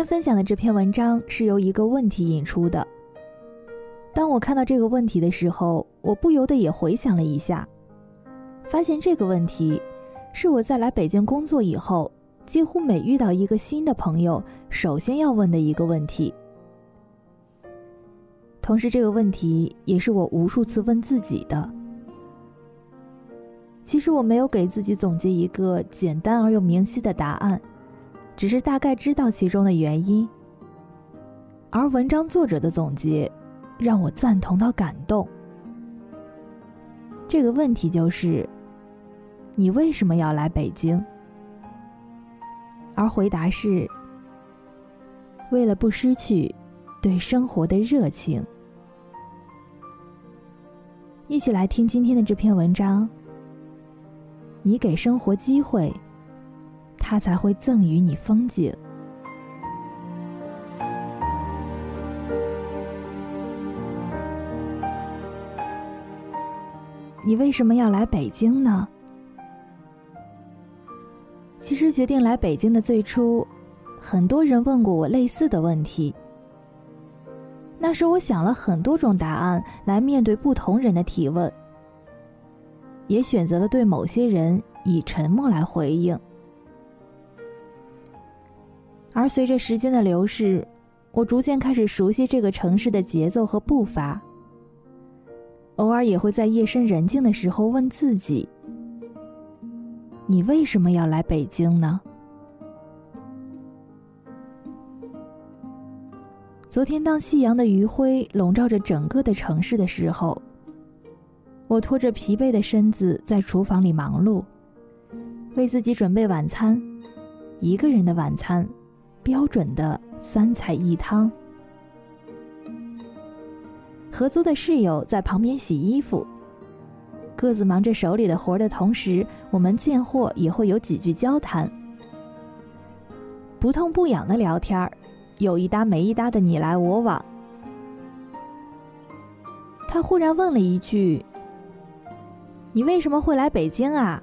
天分享的这篇文章是由一个问题引出的。当我看到这个问题的时候，我不由得也回想了一下，发现这个问题是我在来北京工作以后，几乎每遇到一个新的朋友，首先要问的一个问题。同时，这个问题也是我无数次问自己的。其实我没有给自己总结一个简单而又明晰的答案，只是大概知道其中的原因。而文章作者的总结，让我赞同到感动。这个问题就是：你为什么要来北京？而回答是：为了不失去对生活的热情。一起来听今天的这篇文章。你给生活机会，它才会赠予你风景。你为什么要来北京呢？其实决定来北京的最初，很多人问过我类似的问题。那时我想了很多种答案来面对不同人的提问。也选择了对某些人以沉默来回应，而随着时间的流逝，我逐渐开始熟悉这个城市的节奏和步伐。偶尔也会在夜深人静的时候问自己：“你为什么要来北京呢？”昨天，当夕阳的余晖笼罩着整个的城市的时候。我拖着疲惫的身子在厨房里忙碌，为自己准备晚餐，一个人的晚餐，标准的三菜一汤。合租的室友在旁边洗衣服，各自忙着手里的活的同时，我们见货也会有几句交谈，不痛不痒的聊天有一搭没一搭的你来我往。他忽然问了一句。你为什么会来北京啊？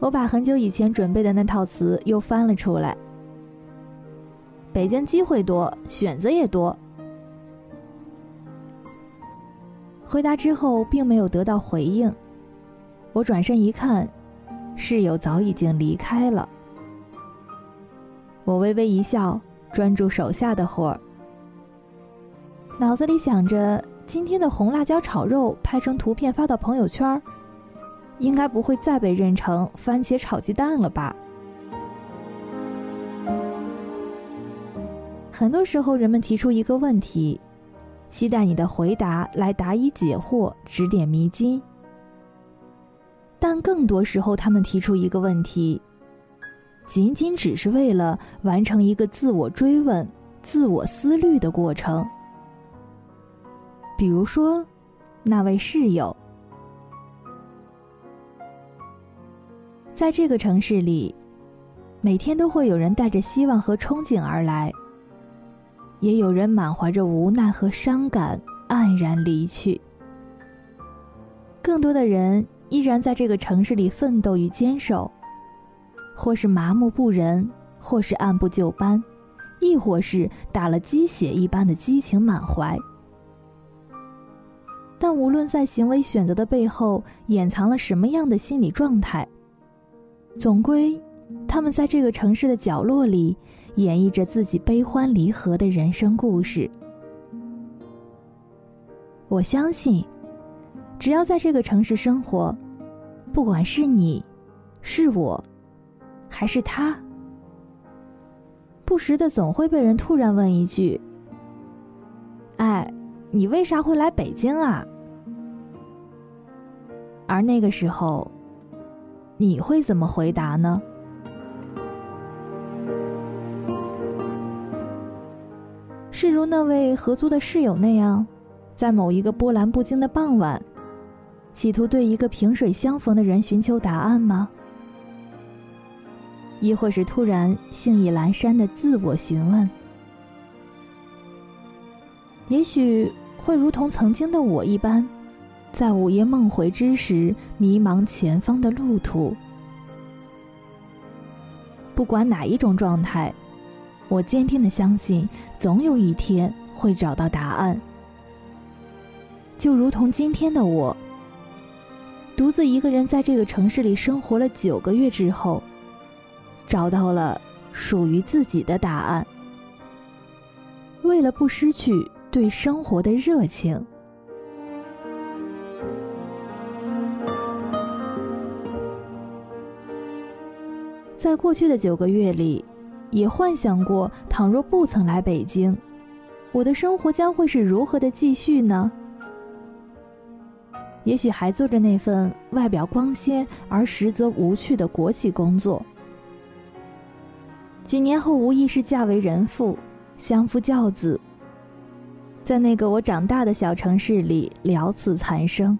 我把很久以前准备的那套词又翻了出来。北京机会多，选择也多。回答之后并没有得到回应，我转身一看，室友早已经离开了。我微微一笑，专注手下的活儿，脑子里想着。今天的红辣椒炒肉拍成图片发到朋友圈儿，应该不会再被认成番茄炒鸡蛋了吧？很多时候，人们提出一个问题，期待你的回答来答疑解惑、指点迷津；但更多时候，他们提出一个问题，仅仅只是为了完成一个自我追问、自我思虑的过程。比如说，那位室友，在这个城市里，每天都会有人带着希望和憧憬而来，也有人满怀着无奈和伤感黯然离去。更多的人依然在这个城市里奋斗与坚守，或是麻木不仁，或是按部就班，亦或是打了鸡血一般的激情满怀。但无论在行为选择的背后掩藏了什么样的心理状态，总归，他们在这个城市的角落里演绎着自己悲欢离合的人生故事。我相信，只要在这个城市生活，不管是你，是我，还是他，不时的总会被人突然问一句：“哎，你为啥会来北京啊？”而那个时候，你会怎么回答呢？是如那位合租的室友那样，在某一个波澜不惊的傍晚，企图对一个萍水相逢的人寻求答案吗？亦或是突然兴意阑珊的自我询问？也许会如同曾经的我一般。在午夜梦回之时，迷茫前方的路途。不管哪一种状态，我坚定的相信，总有一天会找到答案。就如同今天的我，独自一个人在这个城市里生活了九个月之后，找到了属于自己的答案。为了不失去对生活的热情。在过去的九个月里，也幻想过，倘若不曾来北京，我的生活将会是如何的继续呢？也许还做着那份外表光鲜而实则无趣的国企工作。几年后，无疑是嫁为人妇，相夫教子，在那个我长大的小城市里了此残生。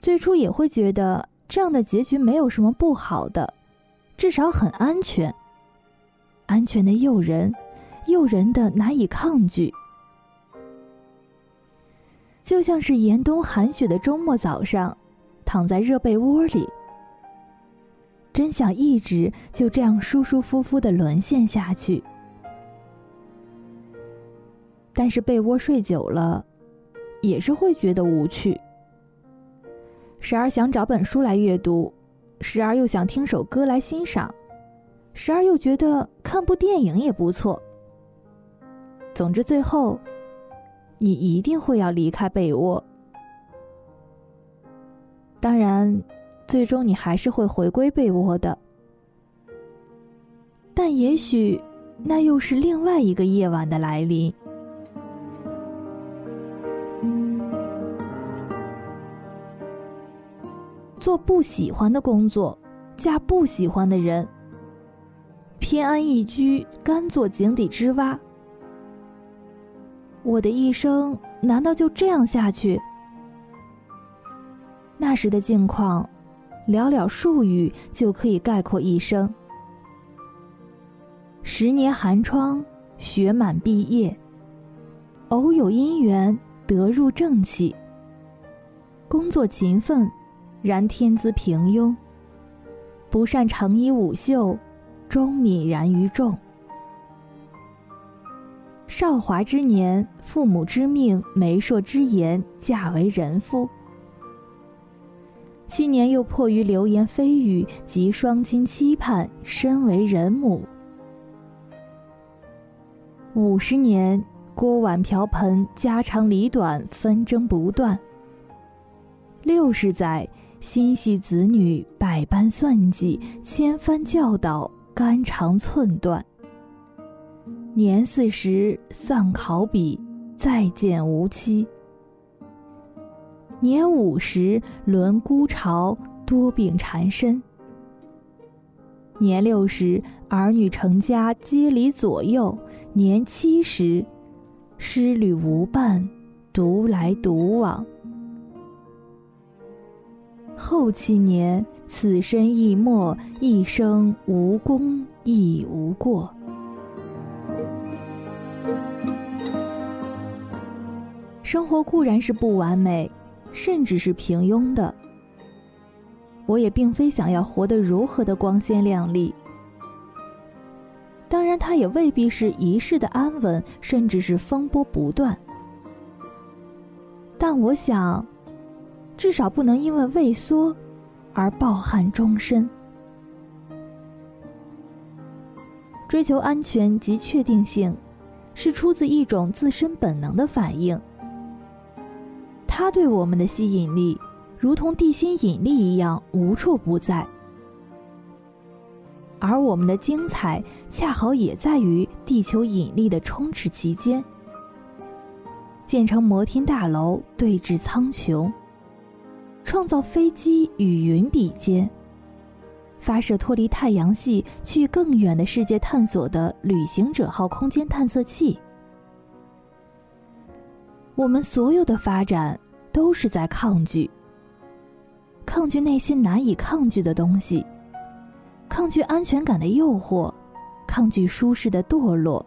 最初也会觉得。这样的结局没有什么不好的，至少很安全。安全的诱人，诱人的难以抗拒。就像是严冬寒雪的周末早上，躺在热被窝里，真想一直就这样舒舒服服的沦陷下去。但是被窝睡久了，也是会觉得无趣。时而想找本书来阅读，时而又想听首歌来欣赏，时而又觉得看部电影也不错。总之，最后，你一定会要离开被窝。当然，最终你还是会回归被窝的。但也许，那又是另外一个夜晚的来临。做不喜欢的工作，嫁不喜欢的人，偏安一居，甘做井底之蛙。我的一生难道就这样下去？那时的境况，寥寥数语就可以概括一生：十年寒窗，学满毕业；偶有姻缘得入正气；工作勤奋。然天资平庸，不善长衣舞袖，终泯然于众。少华之年，父母之命，媒妁之言，嫁为人妇。七年又迫于流言蜚语及双亲期盼，身为人母。五十年，锅碗瓢盆，家长里短，纷争不断。六十载。心系子女，百般算计，千番教导，肝肠寸断。年四十丧考妣，再见无期。年五十轮孤巢，多病缠身。年六十儿女成家，皆离左右。年七十失旅无伴，独来独往。后七年，此身亦没，一生无功亦无过。生活固然是不完美，甚至是平庸的。我也并非想要活得如何的光鲜亮丽。当然，它也未必是一世的安稳，甚至是风波不断。但我想。至少不能因为畏缩而抱憾终身。追求安全及确定性，是出自一种自身本能的反应。它对我们的吸引力，如同地心引力一样无处不在。而我们的精彩，恰好也在于地球引力的充斥其间，建成摩天大楼，对峙苍穹。创造飞机与云比肩，发射脱离太阳系去更远的世界探索的旅行者号空间探测器。我们所有的发展都是在抗拒，抗拒内心难以抗拒的东西，抗拒安全感的诱惑，抗拒舒适的堕落，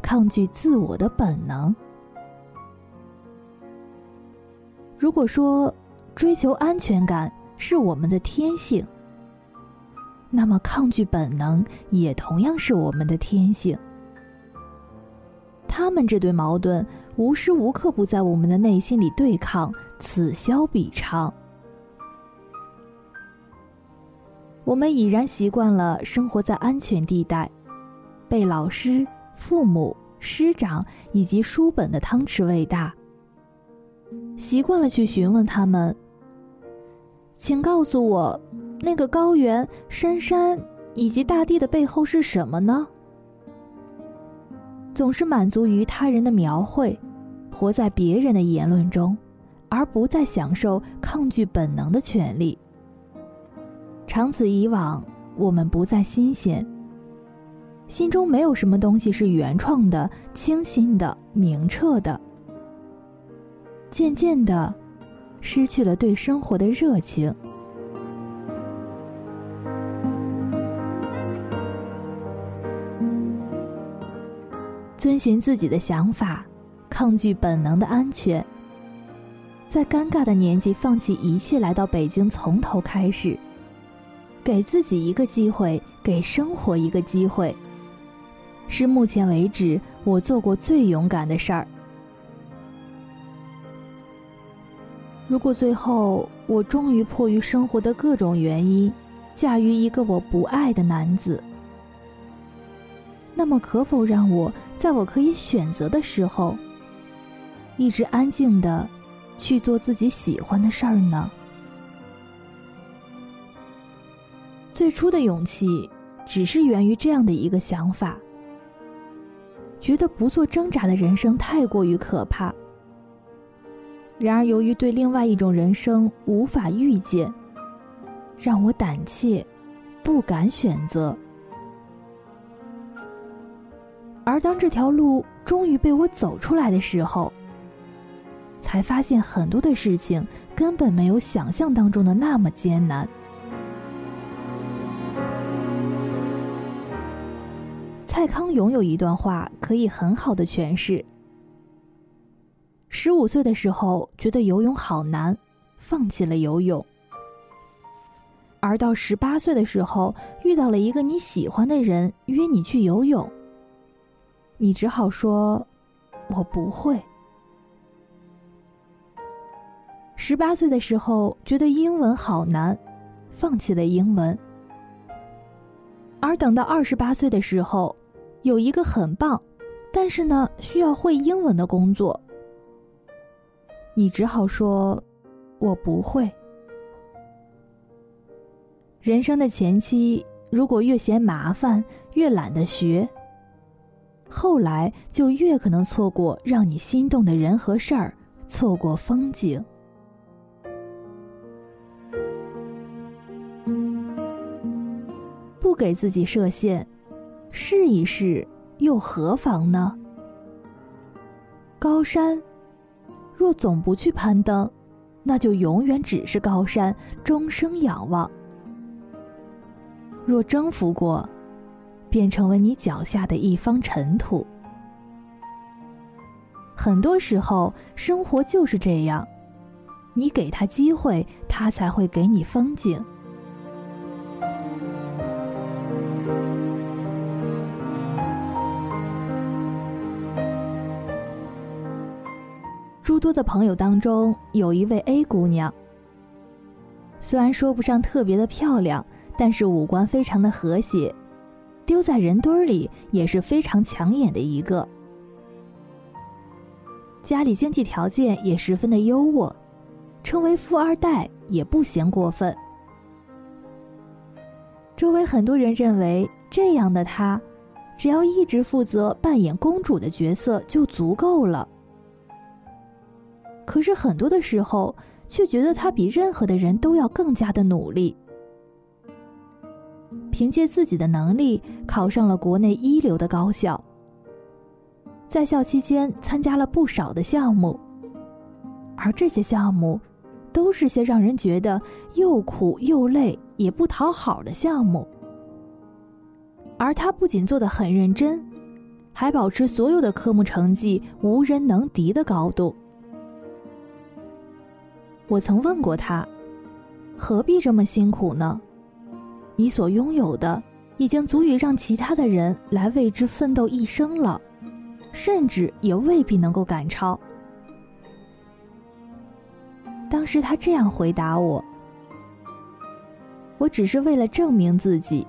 抗拒自我的本能。如果说，追求安全感是我们的天性，那么抗拒本能也同样是我们的天性。他们这对矛盾无时无刻不在我们的内心里对抗，此消彼长。我们已然习惯了生活在安全地带，被老师、父母、师长以及书本的汤匙喂大。习惯了去询问他们，请告诉我，那个高原、深山以及大地的背后是什么呢？总是满足于他人的描绘，活在别人的言论中，而不再享受抗拒本能的权利。长此以往，我们不再新鲜，心中没有什么东西是原创的、清新的、明澈的。渐渐的，失去了对生活的热情。遵循自己的想法，抗拒本能的安全，在尴尬的年纪放弃一切，来到北京，从头开始。给自己一个机会，给生活一个机会，是目前为止我做过最勇敢的事儿。如果最后我终于迫于生活的各种原因，嫁于一个我不爱的男子，那么可否让我在我可以选择的时候，一直安静的去做自己喜欢的事儿呢？最初的勇气，只是源于这样的一个想法：觉得不做挣扎的人生太过于可怕。然而，由于对另外一种人生无法预见，让我胆怯，不敢选择。而当这条路终于被我走出来的时候，才发现很多的事情根本没有想象当中的那么艰难。蔡康永有一段话可以很好的诠释：十五岁的时候觉得游泳好难，放弃了游泳；而到十八岁的时候遇到了一个你喜欢的人约你去游泳，你只好说“我不会”。十八岁的时候觉得英文好难，放弃了英文；而等到二十八岁的时候，有一个很棒，但是呢，需要会英文的工作，你只好说：“我不会。”人生的前期，如果越嫌麻烦，越懒得学，后来就越可能错过让你心动的人和事儿，错过风景。不给自己设限。试一试，又何妨呢？高山，若总不去攀登，那就永远只是高山，终生仰望；若征服过，便成为你脚下的一方尘土。很多时候，生活就是这样，你给他机会，他才会给你风景。多的朋友当中，有一位 A 姑娘。虽然说不上特别的漂亮，但是五官非常的和谐，丢在人堆里也是非常抢眼的一个。家里经济条件也十分的优渥，称为富二代也不嫌过分。周围很多人认为，这样的她，只要一直负责扮演公主的角色就足够了。可是很多的时候，却觉得他比任何的人都要更加的努力。凭借自己的能力，考上了国内一流的高校。在校期间，参加了不少的项目，而这些项目，都是些让人觉得又苦又累也不讨好的项目。而他不仅做得很认真，还保持所有的科目成绩无人能敌的高度。我曾问过他，何必这么辛苦呢？你所拥有的已经足以让其他的人来为之奋斗一生了，甚至也未必能够赶超。当时他这样回答我：“我只是为了证明自己，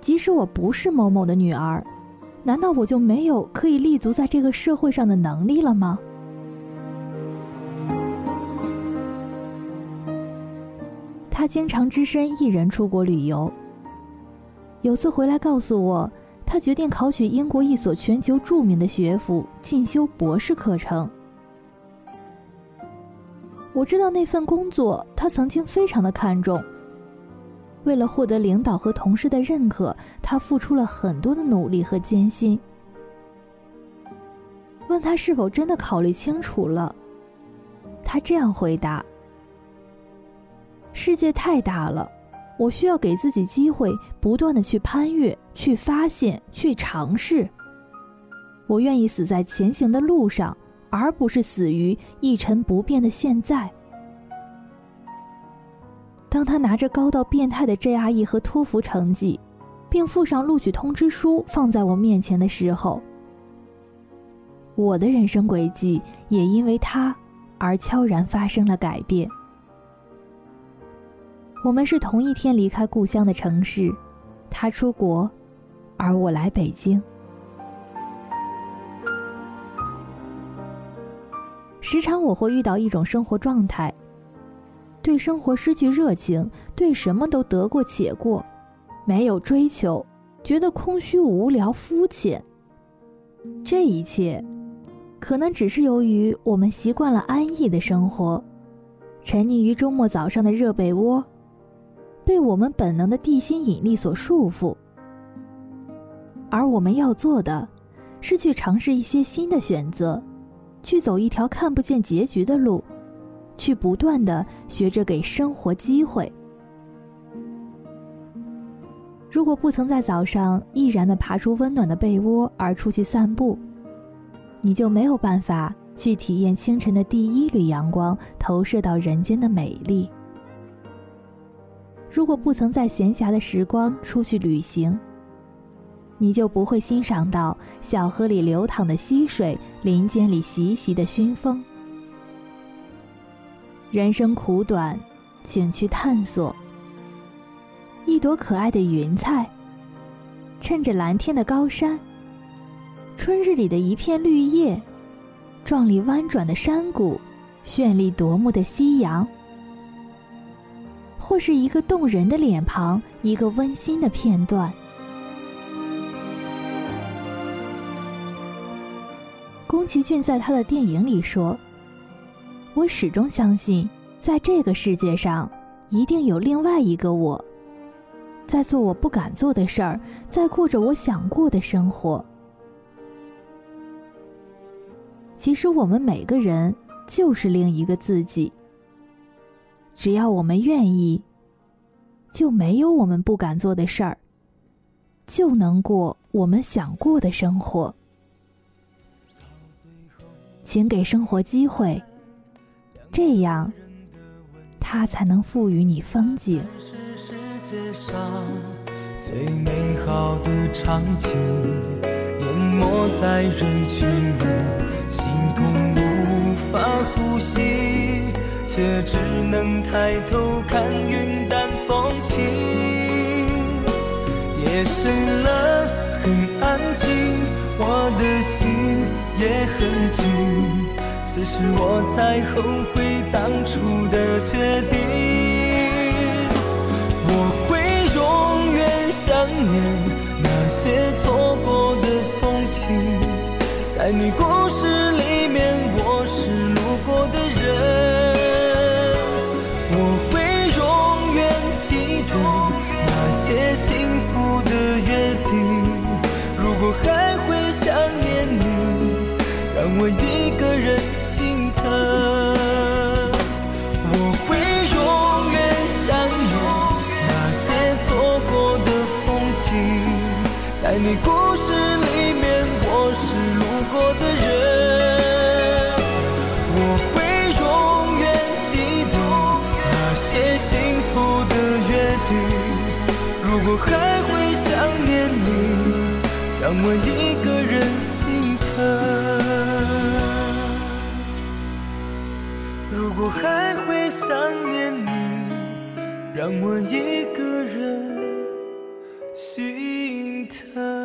即使我不是某某的女儿，难道我就没有可以立足在这个社会上的能力了吗？”他经常只身一人出国旅游。有次回来告诉我，他决定考取英国一所全球著名的学府，进修博士课程。我知道那份工作他曾经非常的看重。为了获得领导和同事的认可，他付出了很多的努力和艰辛。问他是否真的考虑清楚了，他这样回答。世界太大了，我需要给自己机会，不断的去攀越、去发现、去尝试。我愿意死在前行的路上，而不是死于一成不变的现在。当他拿着高到变态的 GRE 和托福成绩，并附上录取通知书放在我面前的时候，我的人生轨迹也因为他而悄然发生了改变。我们是同一天离开故乡的城市，他出国，而我来北京。时常我会遇到一种生活状态：对生活失去热情，对什么都得过且过，没有追求，觉得空虚、无聊、肤浅。这一切，可能只是由于我们习惯了安逸的生活，沉溺于周末早上的热被窝。被我们本能的地心引力所束缚，而我们要做的，是去尝试一些新的选择，去走一条看不见结局的路，去不断的学着给生活机会。如果不曾在早上毅然的爬出温暖的被窝而出去散步，你就没有办法去体验清晨的第一缕阳光投射到人间的美丽。如果不曾在闲暇的时光出去旅行，你就不会欣赏到小河里流淌的溪水，林间里习习的熏风。人生苦短，请去探索。一朵可爱的云彩，衬着蓝天的高山，春日里的一片绿叶，壮丽弯转的山谷，绚丽夺目的夕阳。或是一个动人的脸庞，一个温馨的片段。宫崎骏在他的电影里说：“我始终相信，在这个世界上，一定有另外一个我，在做我不敢做的事儿，在过着我想过的生活。其实，我们每个人就是另一个自己。”只要我们愿意，就没有我们不敢做的事儿，就能过我们想过的生活。请给生活机会，这样，它才能赋予你风景。最美好的场景，淹没在人群里，心痛无法呼吸。却只能抬头看云淡风轻，夜深了，很安静，我的心也很静。此时我才后悔当初的决定。我会永远想念那些错过的风景，在你过如果还会想念，你，让我一个人心疼。如果还会想念你，让我一个人心疼。